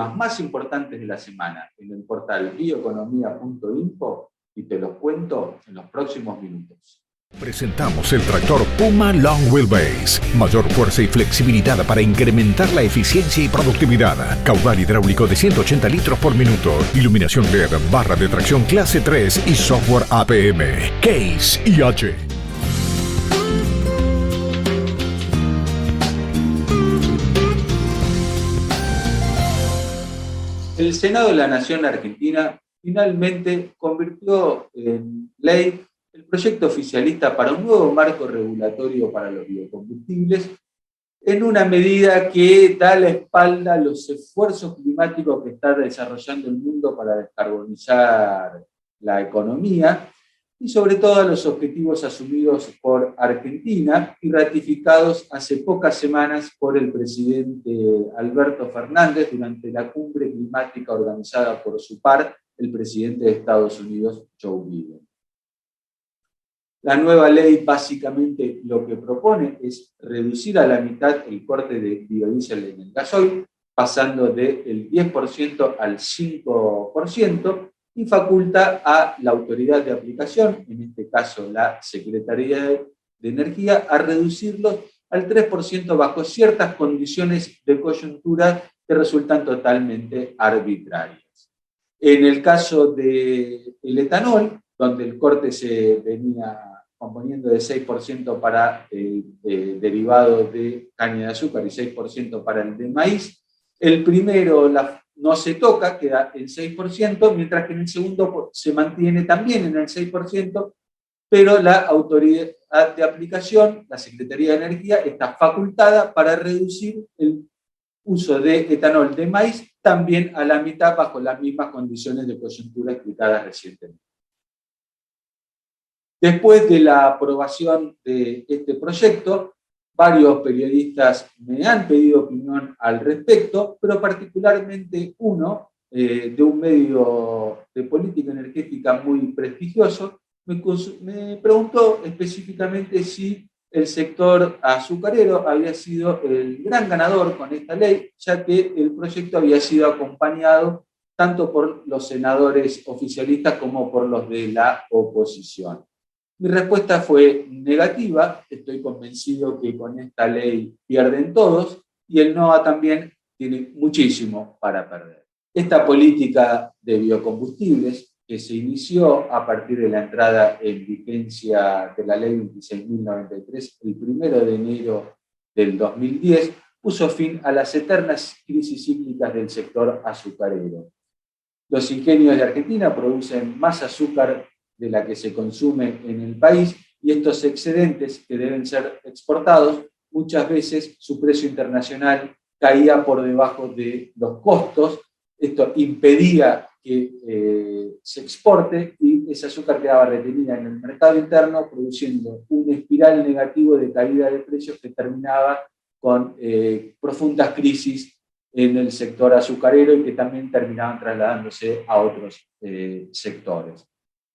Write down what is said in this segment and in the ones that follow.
temas más importantes de la semana en el portal bioeconomía.info y te los cuento en los próximos minutos. Presentamos el tractor Puma Long Wheelbase. Mayor fuerza y flexibilidad para incrementar la eficiencia y productividad. Caudal hidráulico de 180 litros por minuto. Iluminación LED, barra de tracción clase 3 y software APM. Case IH. El Senado de la Nación Argentina finalmente convirtió en ley el proyecto oficialista para un nuevo marco regulatorio para los biocombustibles en una medida que da la espalda a los esfuerzos climáticos que está desarrollando el mundo para descarbonizar la economía y sobre todo a los objetivos asumidos por Argentina y ratificados hace pocas semanas por el presidente Alberto Fernández durante la cumbre climática organizada por su par, el presidente de Estados Unidos, Joe Biden. La nueva ley básicamente lo que propone es reducir a la mitad el corte de biodiesel en el gasoil, pasando del 10% al 5%, y faculta a la autoridad de aplicación, en este caso la Secretaría de Energía, a reducirlo al 3% bajo ciertas condiciones de coyuntura que resultan totalmente arbitrarias. En el caso del etanol, donde el corte se venía componiendo de 6% para el eh, derivado de caña de azúcar y 6% para el de maíz. El primero no se toca, queda en 6%, mientras que en el segundo se mantiene también en el 6%, pero la autoridad de aplicación, la Secretaría de Energía, está facultada para reducir el uso de etanol de maíz también a la mitad bajo las mismas condiciones de coyuntura explicadas recientemente. Después de la aprobación de este proyecto, varios periodistas me han pedido opinión al respecto, pero particularmente uno eh, de un medio de política energética muy prestigioso, me, me preguntó específicamente si el sector azucarero había sido el gran ganador con esta ley, ya que el proyecto había sido acompañado tanto por los senadores oficialistas como por los de la oposición. Mi respuesta fue negativa, estoy convencido que con esta ley pierden todos y el NOA también tiene muchísimo para perder. Esta política de biocombustibles que se inició a partir de la entrada en vigencia de la ley 26.093 el primero de enero del 2010, puso fin a las eternas crisis cíclicas del sector azucarero. Los ingenios de Argentina producen más azúcar de la que se consume en el país y estos excedentes que deben ser exportados, muchas veces su precio internacional caía por debajo de los costos. Esto impedía que eh, se exporte y ese azúcar quedaba retenida en el mercado interno, produciendo un espiral negativo de caída de precios que terminaba con eh, profundas crisis en el sector azucarero y que también terminaban trasladándose a otros eh, sectores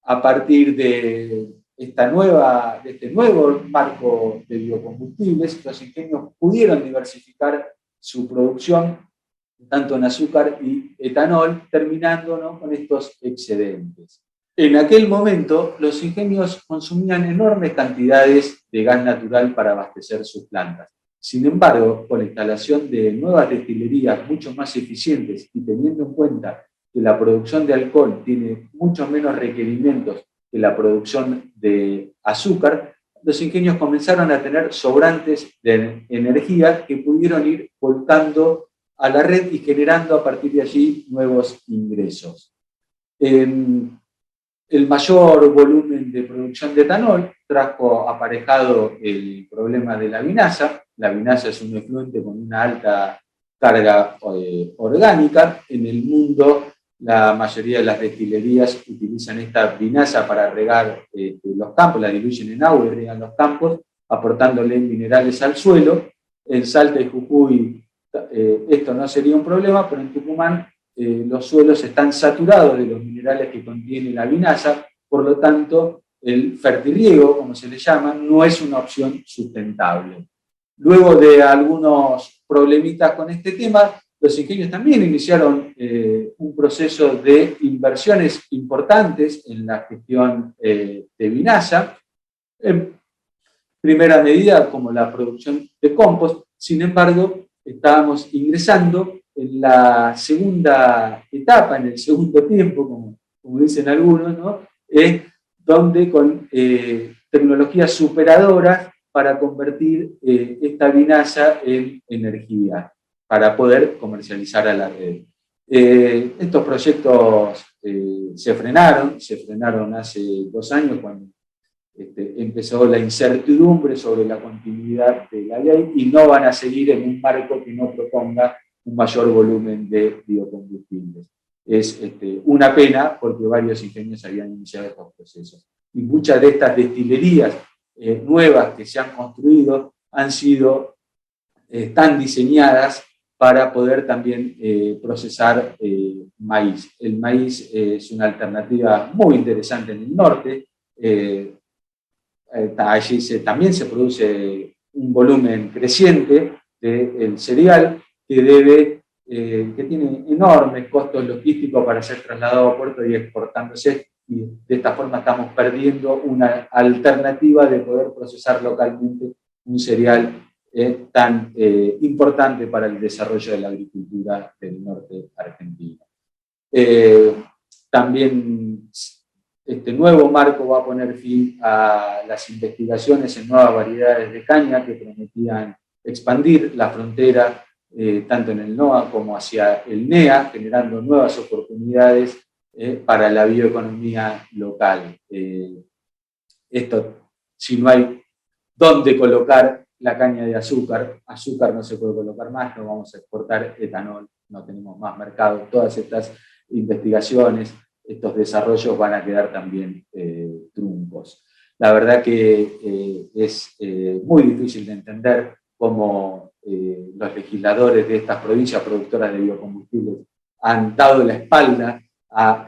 a partir de, esta nueva, de este nuevo marco de biocombustibles, los ingenios pudieron diversificar su producción tanto en azúcar y etanol, terminando con estos excedentes. En aquel momento, los ingenios consumían enormes cantidades de gas natural para abastecer sus plantas. Sin embargo, con la instalación de nuevas destilerías mucho más eficientes y teniendo en cuenta que la producción de alcohol tiene mucho menos requerimientos que la producción de azúcar, los ingenios comenzaron a tener sobrantes de energía que pudieron ir volcando a la red y generando a partir de allí nuevos ingresos. el mayor volumen de producción de etanol trajo aparejado el problema de la vinaza. La vinaza es un efluente con una alta carga eh, orgánica. En el mundo la mayoría de las destilerías utilizan esta vinaza para regar este, los campos, la diluyen en agua y regan los campos, aportándole minerales al suelo. En Salta y Jujuy eh, esto no sería un problema, pero en Tucumán eh, los suelos están saturados de los minerales que contiene la vinaza, por lo tanto el fertirriego, como se le llama, no es una opción sustentable. Luego de algunos problemitas con este tema, los ingenios también iniciaron eh, un proceso de inversiones importantes en la gestión eh, de vinaza, en primera medida como la producción de compost, sin embargo, estábamos ingresando en la segunda etapa, en el segundo tiempo, como, dicen algunos, ¿no? donde con eh, tecnologías superadoras para convertir esta vinaza en energía para poder comercializar a la red. Eh, estos proyectos eh, se frenaron, se frenaron hace dos años cuando este, empezó la incertidumbre sobre la continuidad de la ley y no van a seguir en un marco que no proponga un mayor volumen de biocombustibles. Es este, una pena porque varios ingenieros habían iniciado estos procesos. Y muchas de estas destilerías eh, nuevas que se han construido han sido, están diseñadas para poder también eh, procesar eh, maíz. El maíz es una alternativa muy interesante en el norte. Eh, allí se, también se produce un volumen creciente del cereal que debe que tiene enormes costos logísticos para ser trasladado a puerto y exportándose y de esta forma estamos perdiendo una alternativa de poder procesar localmente un cereal es tan eh, importante para el desarrollo de la agricultura del norte argentino. Eh, también este nuevo marco va a poner fin a las investigaciones en nuevas variedades de caña que prometían expandir la frontera eh, tanto en el NOA como hacia el NEA, generando nuevas oportunidades para la bioeconomía local. esto, si no hay dónde colocar la caña de azúcar, azúcar no se puede colocar más, no vamos a exportar etanol, no tenemos más mercado. Todas estas investigaciones, estos desarrollos van a quedar también eh, truncos. La verdad que eh, es eh, muy difícil de entender cómo los legisladores de estas provincias productoras de biocombustibles han dado la espalda a,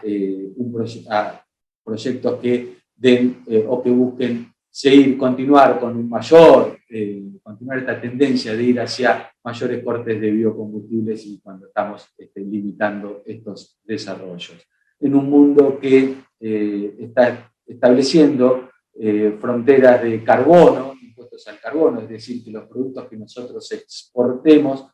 a proyectos que den o que busquen seguir, continuar con un mayor, eh, continuar esta tendencia de ir hacia mayores cortes de biocombustibles y cuando estamos este, limitando estos desarrollos. En un mundo que eh, está estableciendo eh, fronteras de carbono, impuestos al carbono, es decir, que los productos que nosotros exportemos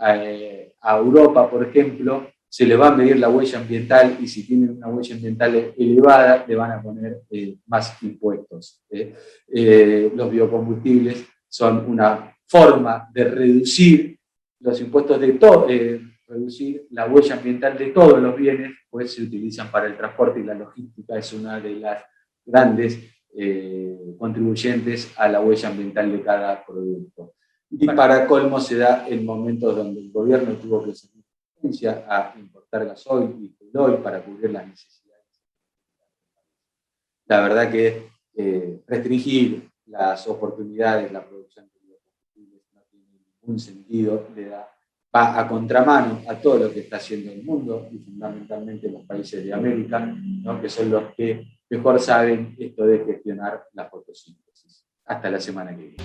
a Europa, por ejemplo, se le va a medir la huella ambiental y si tienen una huella ambiental elevada, le van a poner eh, más impuestos. ¿eh? Eh, los biocombustibles son una forma de reducir los impuestos de todo, reducir la huella ambiental de todos los bienes, pues se utilizan para el transporte y la logística, es una de las grandes contribuyentes a la huella ambiental de cada producto. Y para colmo se da el momento donde el gobierno tuvo que a importar gasoil y petróleo para cubrir las necesidades. La verdad que eh, restringir las oportunidades, la producción de biocombustibles no tiene ningún sentido, le da, va a contramano a todo lo que está haciendo el mundo y fundamentalmente los países de América, que son los que mejor saben esto de gestionar la fotosíntesis. Hasta la semana que viene.